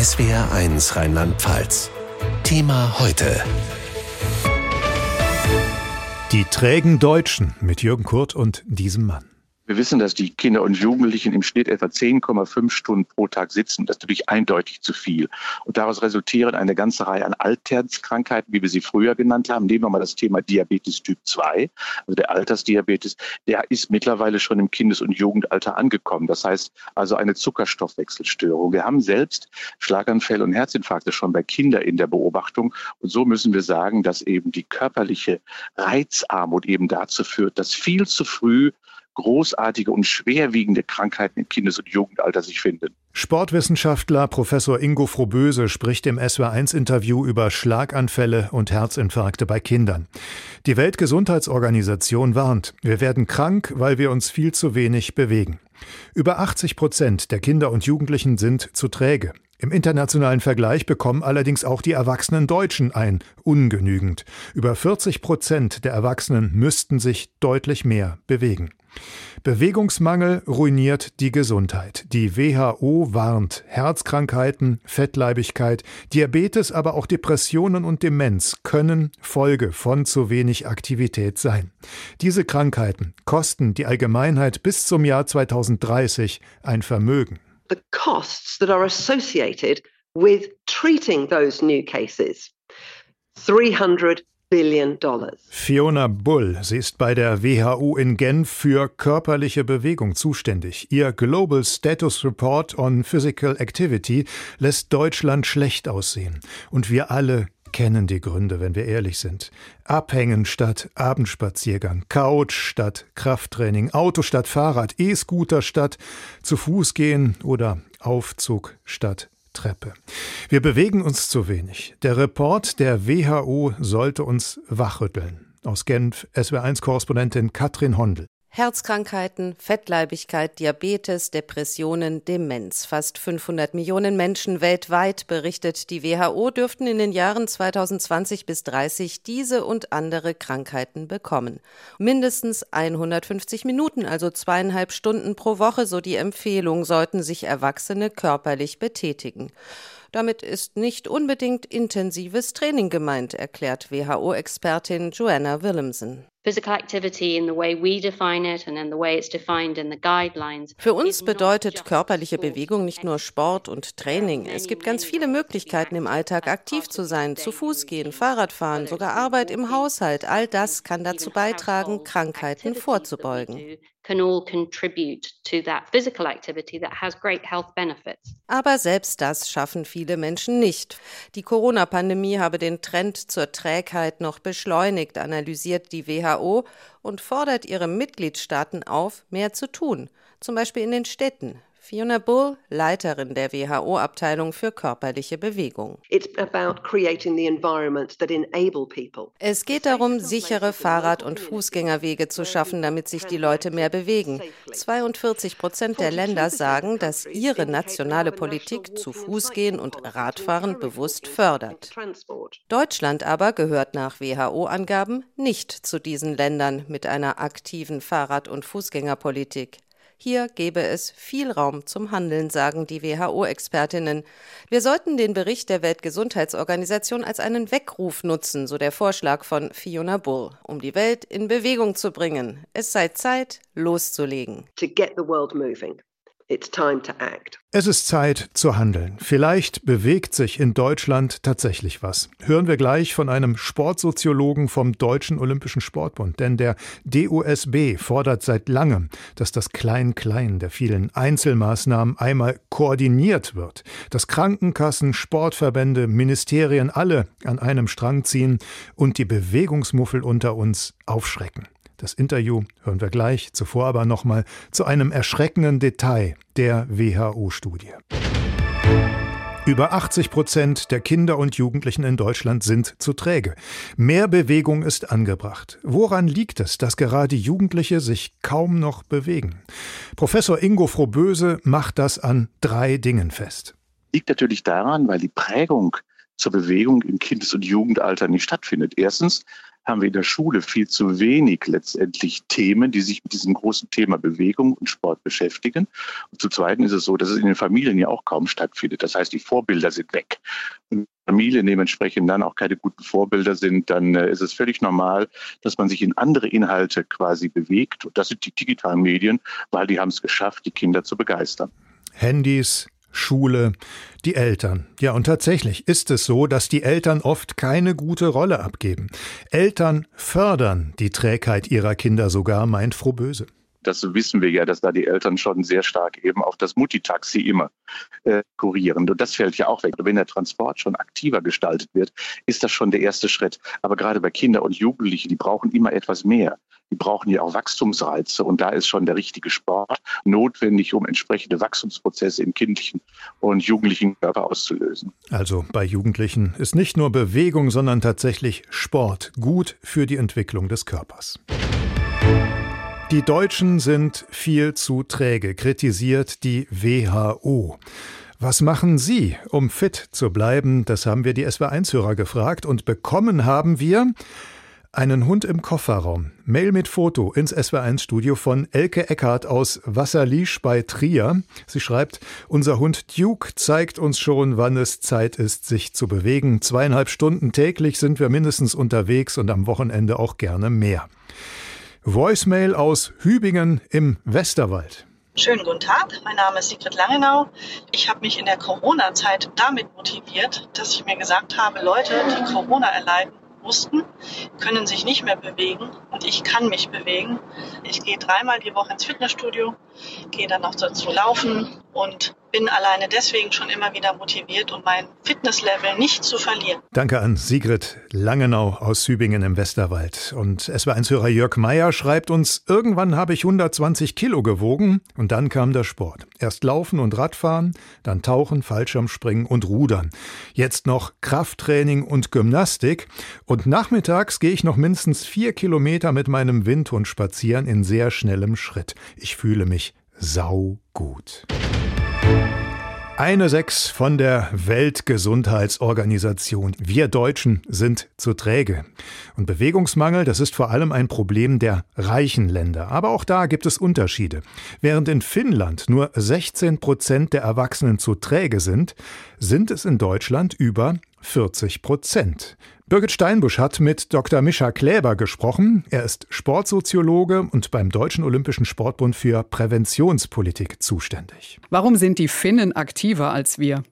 SWR1 Rheinland-Pfalz. Thema heute. Die trägen Deutschen mit Jürgen Kurt und diesem Mann. Wir wissen, dass die Kinder und Jugendlichen im Schnitt etwa 10,5 Stunden pro Tag sitzen. Das ist natürlich eindeutig zu viel. Und daraus resultieren eine ganze Reihe an Alterskrankheiten, wie wir sie früher genannt haben. Nehmen wir mal das Thema Diabetes Typ 2, also der Altersdiabetes. Der ist mittlerweile schon im Kindes- und Jugendalter angekommen. Das heißt also eine Zuckerstoffwechselstörung. Wir haben selbst Schlaganfälle und Herzinfarkte schon bei Kindern in der Beobachtung. Und so müssen wir sagen, dass eben die körperliche Reizarmut eben dazu führt, dass viel zu früh großartige und schwerwiegende Krankheiten im Kindes- und Jugendalter sich finden. Sportwissenschaftler Professor Ingo Froböse spricht im SWR1-Interview über Schlaganfälle und Herzinfarkte bei Kindern. Die Weltgesundheitsorganisation warnt, wir werden krank, weil wir uns viel zu wenig bewegen. Über 80 Prozent der Kinder und Jugendlichen sind zu träge. Im internationalen Vergleich bekommen allerdings auch die erwachsenen Deutschen ein ungenügend. Über 40 Prozent der Erwachsenen müssten sich deutlich mehr bewegen. Bewegungsmangel ruiniert die Gesundheit. Die WHO warnt Herzkrankheiten, Fettleibigkeit, Diabetes, aber auch Depressionen und Demenz können Folge von zu wenig Aktivität sein. Diese Krankheiten kosten die Allgemeinheit bis zum Jahr 2030 ein Vermögen. The costs that are associated with treating those new cases 300 billion dollars. Fiona Bull, sie ist bei der WHO in Genf für körperliche Bewegung zuständig. Ihr Global Status Report on Physical Activity lässt Deutschland schlecht aussehen. Und wir alle kennen die Gründe, wenn wir ehrlich sind. Abhängen statt Abendspaziergang, Couch statt Krafttraining, Auto statt Fahrrad, E-Scooter statt zu Fuß gehen oder Aufzug statt Treppe. Wir bewegen uns zu wenig. Der Report der WHO sollte uns wachrütteln. Aus Genf, SW1-Korrespondentin Katrin Hondel. Herzkrankheiten, Fettleibigkeit, Diabetes, Depressionen, Demenz. Fast 500 Millionen Menschen weltweit, berichtet die WHO, dürften in den Jahren 2020 bis 30 diese und andere Krankheiten bekommen. Mindestens 150 Minuten, also zweieinhalb Stunden pro Woche, so die Empfehlung, sollten sich Erwachsene körperlich betätigen. Damit ist nicht unbedingt intensives Training gemeint, erklärt WHO-Expertin Joanna Willemsen. Für uns bedeutet körperliche Bewegung nicht nur Sport und Training. Es gibt ganz viele Möglichkeiten im Alltag aktiv zu sein, zu Fuß gehen, Fahrrad fahren, sogar Arbeit im Haushalt. All das kann dazu beitragen, Krankheiten vorzubeugen. Aber selbst das schaffen viele Menschen nicht. Die Corona-Pandemie habe den Trend zur Trägheit noch beschleunigt, analysiert die WHO und fordert ihre Mitgliedstaaten auf, mehr zu tun, zum Beispiel in den Städten. Fiona Bull, Leiterin der WHO-Abteilung für körperliche Bewegung. Es geht darum, sichere Fahrrad- und Fußgängerwege zu schaffen, damit sich die Leute mehr bewegen. 42 Prozent der Länder sagen, dass ihre nationale Politik zu Fußgehen und Radfahren bewusst fördert. Deutschland aber gehört nach WHO-Angaben nicht zu diesen Ländern mit einer aktiven Fahrrad- und Fußgängerpolitik. Hier gebe es viel Raum zum Handeln, sagen die WHO-Expertinnen. Wir sollten den Bericht der Weltgesundheitsorganisation als einen Weckruf nutzen, so der Vorschlag von Fiona Bull, um die Welt in Bewegung zu bringen. Es sei Zeit, loszulegen. To get the world moving. Es ist Zeit zu handeln. Vielleicht bewegt sich in Deutschland tatsächlich was. Hören wir gleich von einem Sportsoziologen vom Deutschen Olympischen Sportbund, denn der DOSB fordert seit langem, dass das Klein-Klein der vielen Einzelmaßnahmen einmal koordiniert wird, dass Krankenkassen, Sportverbände, Ministerien alle an einem Strang ziehen und die Bewegungsmuffel unter uns aufschrecken. Das Interview hören wir gleich, zuvor aber nochmal zu einem erschreckenden Detail der WHO-Studie. Über 80 Prozent der Kinder und Jugendlichen in Deutschland sind zu träge. Mehr Bewegung ist angebracht. Woran liegt es, dass gerade Jugendliche sich kaum noch bewegen? Professor Ingo Frohböse macht das an drei Dingen fest. Liegt natürlich daran, weil die Prägung zur Bewegung im Kindes- und Jugendalter nicht stattfindet. Erstens haben wir in der Schule viel zu wenig letztendlich Themen, die sich mit diesem großen Thema Bewegung und Sport beschäftigen. Und zum Zweiten ist es so, dass es in den Familien ja auch kaum stattfindet. Das heißt, die Vorbilder sind weg. Und Familien dementsprechend dann auch keine guten Vorbilder sind, dann äh, ist es völlig normal, dass man sich in andere Inhalte quasi bewegt. Und das sind die digitalen Medien, weil die haben es geschafft, die Kinder zu begeistern. Handys, Schule, die Eltern. Ja, und tatsächlich ist es so, dass die Eltern oft keine gute Rolle abgeben. Eltern fördern die Trägheit ihrer Kinder sogar, meint Frau Böse das wissen wir ja, dass da die Eltern schon sehr stark eben auf das Mutti-Taxi immer äh, kurieren. Und das fällt ja auch weg. Wenn der Transport schon aktiver gestaltet wird, ist das schon der erste Schritt. Aber gerade bei Kindern und Jugendlichen, die brauchen immer etwas mehr. Die brauchen ja auch Wachstumsreize. Und da ist schon der richtige Sport notwendig, um entsprechende Wachstumsprozesse im kindlichen und jugendlichen Körper auszulösen. Also bei Jugendlichen ist nicht nur Bewegung, sondern tatsächlich Sport gut für die Entwicklung des Körpers. Die Deutschen sind viel zu träge, kritisiert die WHO. Was machen Sie, um fit zu bleiben? Das haben wir die SW1-Hörer gefragt und bekommen haben wir einen Hund im Kofferraum. Mail mit Foto ins SW1-Studio von Elke Eckhardt aus Wasserliesch bei Trier. Sie schreibt, unser Hund Duke zeigt uns schon, wann es Zeit ist, sich zu bewegen. Zweieinhalb Stunden täglich sind wir mindestens unterwegs und am Wochenende auch gerne mehr. Voicemail aus Hübingen im Westerwald. Schönen guten Tag, mein Name ist Sigrid Langenau. Ich habe mich in der Corona-Zeit damit motiviert, dass ich mir gesagt habe, Leute, die Corona erleiden mussten, können sich nicht mehr bewegen und ich kann mich bewegen. Ich gehe dreimal die Woche ins Fitnessstudio, gehe dann noch dazu laufen und bin alleine deswegen schon immer wieder motiviert, um mein Fitnesslevel nicht zu verlieren. Danke an Sigrid Langenau aus Sübingen im Westerwald. Und SW1-Hörer Jörg Meyer schreibt uns, irgendwann habe ich 120 Kilo gewogen und dann kam der Sport. Erst Laufen und Radfahren, dann Tauchen, Fallschirmspringen und Rudern. Jetzt noch Krafttraining und Gymnastik. Und nachmittags gehe ich noch mindestens vier Kilometer mit meinem Windhund spazieren in sehr schnellem Schritt. Ich fühle mich saugut. Eine Sechs von der Weltgesundheitsorganisation. Wir Deutschen sind zu träge. Und Bewegungsmangel, das ist vor allem ein Problem der reichen Länder. Aber auch da gibt es Unterschiede. Während in Finnland nur 16 Prozent der Erwachsenen zu träge sind, sind es in Deutschland über 40 Prozent. Birgit Steinbusch hat mit Dr. Mischa Kläber gesprochen. Er ist Sportsoziologe und beim Deutschen Olympischen Sportbund für Präventionspolitik zuständig. Warum sind die Finnen aktiver als wir?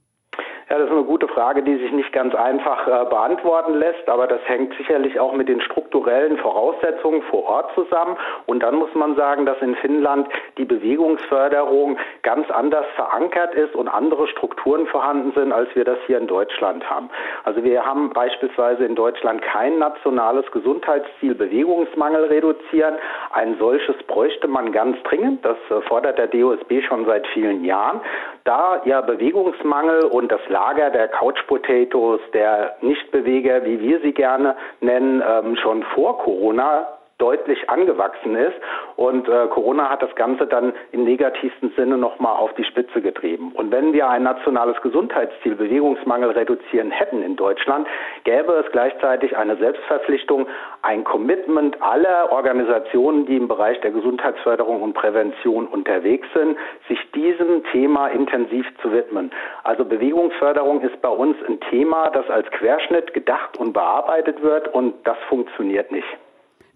Ja, das ist Frage, die sich nicht ganz einfach äh, beantworten lässt, aber das hängt sicherlich auch mit den strukturellen Voraussetzungen vor Ort zusammen. Und dann muss man sagen, dass in Finnland die Bewegungsförderung ganz anders verankert ist und andere Strukturen vorhanden sind, als wir das hier in Deutschland haben. Also wir haben beispielsweise in Deutschland kein nationales Gesundheitsziel Bewegungsmangel reduzieren. Ein solches bräuchte man ganz dringend. Das äh, fordert der DOSB schon seit vielen Jahren. Da ja Bewegungsmangel und das Lager der Couch Potatoes, der Nichtbeweger, wie wir sie gerne nennen, ähm, schon vor Corona deutlich angewachsen ist. Und äh, Corona hat das Ganze dann im negativsten Sinne nochmal auf die Spitze getrieben. Und wenn wir ein nationales Gesundheitsziel Bewegungsmangel reduzieren hätten in Deutschland, gäbe es gleichzeitig eine Selbstverpflichtung, ein Commitment aller Organisationen, die im Bereich der Gesundheitsförderung und Prävention unterwegs sind, sich diesem Thema intensiv zu widmen. Also Bewegungsförderung ist bei uns ein Thema, das als Querschnitt gedacht und bearbeitet wird und das funktioniert nicht.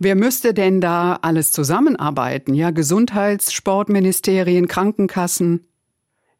Wer müsste denn da alles zusammenarbeiten? Ja, Gesundheits-, Sportministerien, Krankenkassen?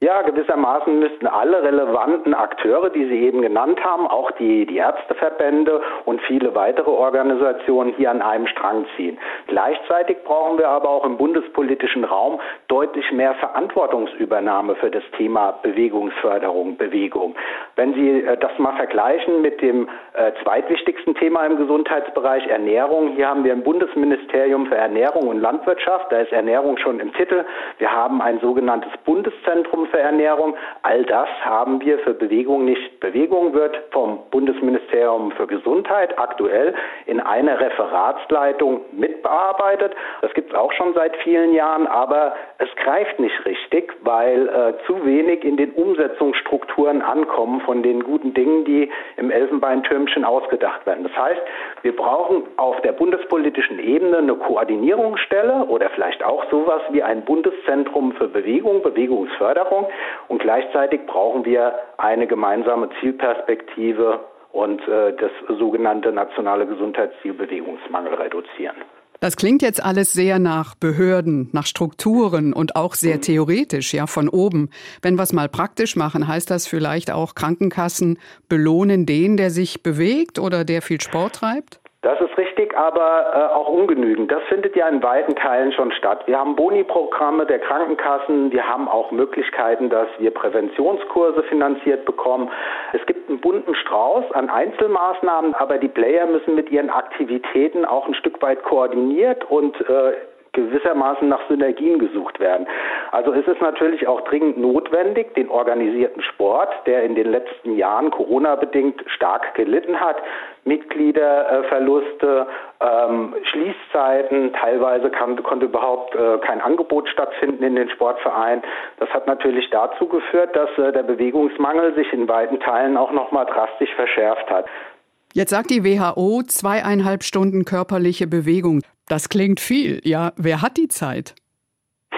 Ja, gewissermaßen müssten alle relevanten Akteure, die Sie eben genannt haben, auch die, die Ärzteverbände und viele weitere Organisationen hier an einem Strang ziehen. Gleichzeitig brauchen wir aber auch im bundespolitischen Raum deutlich mehr Verantwortungsübernahme für das Thema Bewegungsförderung, Bewegung. Wenn Sie äh, das mal vergleichen mit dem äh, zweitwichtigsten Thema im Gesundheitsbereich Ernährung, hier haben wir ein Bundesministerium für Ernährung und Landwirtschaft, da ist Ernährung schon im Titel. Wir haben ein sogenanntes Bundeszentrum für Ernährung. All das haben wir für Bewegung nicht. Bewegung wird vom Bundesministerium für Gesundheit aktuell in einer Referatsleitung mitbearbeitet. Das gibt es auch schon seit vielen Jahren, aber es greift nicht richtig, weil äh, zu wenig in den Umsetzungsstrukturen ankommen von den guten Dingen, die im Elfenbeintürmchen ausgedacht werden. Das heißt, wir brauchen auf der bundespolitischen Ebene eine Koordinierungsstelle oder vielleicht auch sowas wie ein Bundeszentrum für Bewegung, Bewegungsförderung und gleichzeitig brauchen wir eine gemeinsame Zielperspektive und äh, das sogenannte nationale Gesundheitsziel Bewegungsmangel reduzieren. Das klingt jetzt alles sehr nach Behörden, nach Strukturen und auch sehr theoretisch, ja, von oben. Wenn wir es mal praktisch machen, heißt das vielleicht auch Krankenkassen belohnen den, der sich bewegt oder der viel Sport treibt? Das ist richtig, aber äh, auch ungenügend. Das findet ja in weiten Teilen schon statt. Wir haben Boni-Programme der Krankenkassen, wir haben auch Möglichkeiten, dass wir Präventionskurse finanziert bekommen. Es gibt einen bunten Strauß an Einzelmaßnahmen, aber die Player müssen mit ihren Aktivitäten auch ein Stück weit koordiniert und äh, gewissermaßen nach Synergien gesucht werden. Also ist es natürlich auch dringend notwendig, den organisierten Sport, der in den letzten Jahren Corona-bedingt stark gelitten hat, Mitgliederverluste, ähm, Schließzeiten, teilweise kann, konnte überhaupt äh, kein Angebot stattfinden in den Sportvereinen. Das hat natürlich dazu geführt, dass äh, der Bewegungsmangel sich in weiten Teilen auch nochmal drastisch verschärft hat. Jetzt sagt die WHO zweieinhalb Stunden körperliche Bewegung. Das klingt viel. Ja, wer hat die Zeit?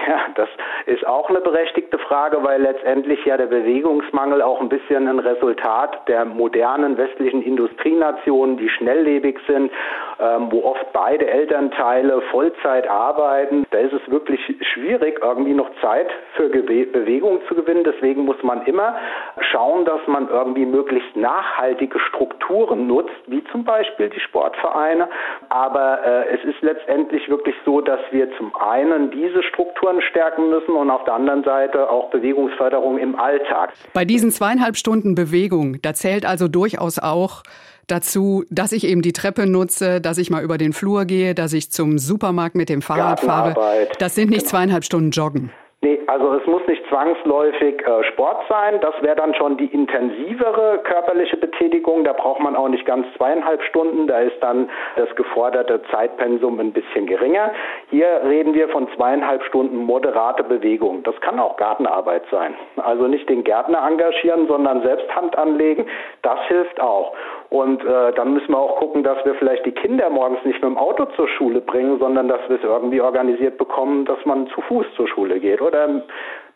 Ja, das ist auch eine berechtigte Frage, weil letztendlich ja der Bewegungsmangel auch ein bisschen ein Resultat der modernen westlichen Industrienationen, die schnelllebig sind, ähm, wo oft beide Elternteile Vollzeit arbeiten. Da ist es wirklich schwierig, irgendwie noch Zeit für Gewe Bewegung zu gewinnen. Deswegen muss man immer schauen, dass man irgendwie möglichst nachhaltige Strukturen nutzt, wie zum Beispiel die Sportvereine. Aber äh, es ist letztendlich wirklich so, dass wir zum einen diese Strukturen stärken müssen und auf der anderen Seite auch Bewegungsförderung im Alltag. Bei diesen zweieinhalb Stunden Bewegung, da zählt also durchaus auch dazu, dass ich eben die Treppe nutze, dass ich mal über den Flur gehe, dass ich zum Supermarkt mit dem Fahrrad fahre. Das sind nicht genau. zweieinhalb Stunden Joggen. Also es muss nicht zwangsläufig äh, Sport sein. Das wäre dann schon die intensivere körperliche Betätigung. Da braucht man auch nicht ganz zweieinhalb Stunden. Da ist dann das geforderte Zeitpensum ein bisschen geringer. Hier reden wir von zweieinhalb Stunden moderate Bewegung. Das kann auch Gartenarbeit sein. Also nicht den Gärtner engagieren, sondern selbst Hand anlegen. Das hilft auch. Und äh, dann müssen wir auch gucken, dass wir vielleicht die Kinder morgens nicht mit dem Auto zur Schule bringen, sondern dass wir es irgendwie organisiert bekommen, dass man zu Fuß zur Schule geht oder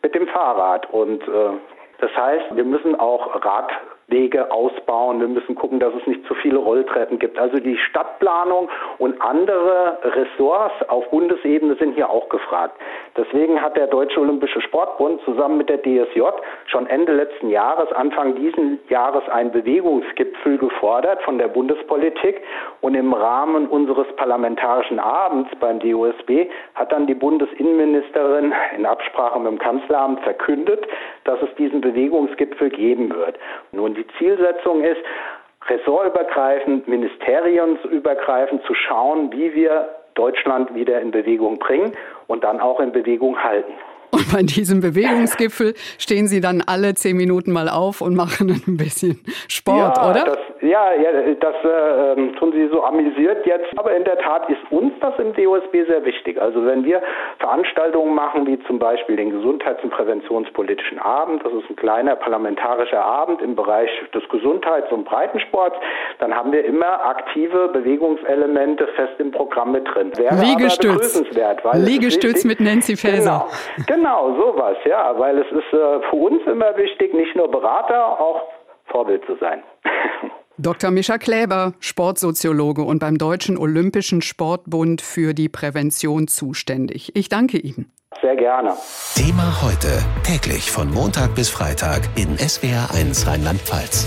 mit dem Fahrrad. Und äh, das heißt, wir müssen auch Rad Wege ausbauen. Wir müssen gucken, dass es nicht zu viele Rolltreppen gibt. Also die Stadtplanung und andere Ressorts auf Bundesebene sind hier auch gefragt. Deswegen hat der Deutsche Olympische Sportbund zusammen mit der DSJ schon Ende letzten Jahres, Anfang diesen Jahres einen Bewegungsgipfel gefordert von der Bundespolitik. Und im Rahmen unseres parlamentarischen Abends beim DOSB hat dann die Bundesinnenministerin in Absprache mit dem Kanzleramt verkündet, dass es diesen Bewegungsgipfel geben wird. Nun, die Zielsetzung ist, ressortübergreifend, ministeriumsübergreifend zu schauen, wie wir Deutschland wieder in Bewegung bringen und dann auch in Bewegung halten. Und bei diesem Bewegungsgipfel stehen Sie dann alle zehn Minuten mal auf und machen ein bisschen Sport, ja, oder? Das, ja, ja, das äh, ähm, tun Sie so amüsiert jetzt. Aber in der Tat ist uns das im DOSB sehr wichtig. Also wenn wir Veranstaltungen machen, wie zum Beispiel den Gesundheits- und Präventionspolitischen Abend, das ist ein kleiner parlamentarischer Abend im Bereich des Gesundheits- und Breitensports, dann haben wir immer aktive Bewegungselemente fest im Programm mit drin. Wäre Liegestütz. Liegestütz mit Nancy Faeser. Genau. Genau, sowas, ja, weil es ist äh, für uns immer wichtig, nicht nur Berater, auch Vorbild zu sein. Dr. Mischa Kläber, Sportsoziologe und beim Deutschen Olympischen Sportbund für die Prävention zuständig. Ich danke Ihnen. Sehr gerne. Thema heute, täglich von Montag bis Freitag in SWR1 Rheinland-Pfalz.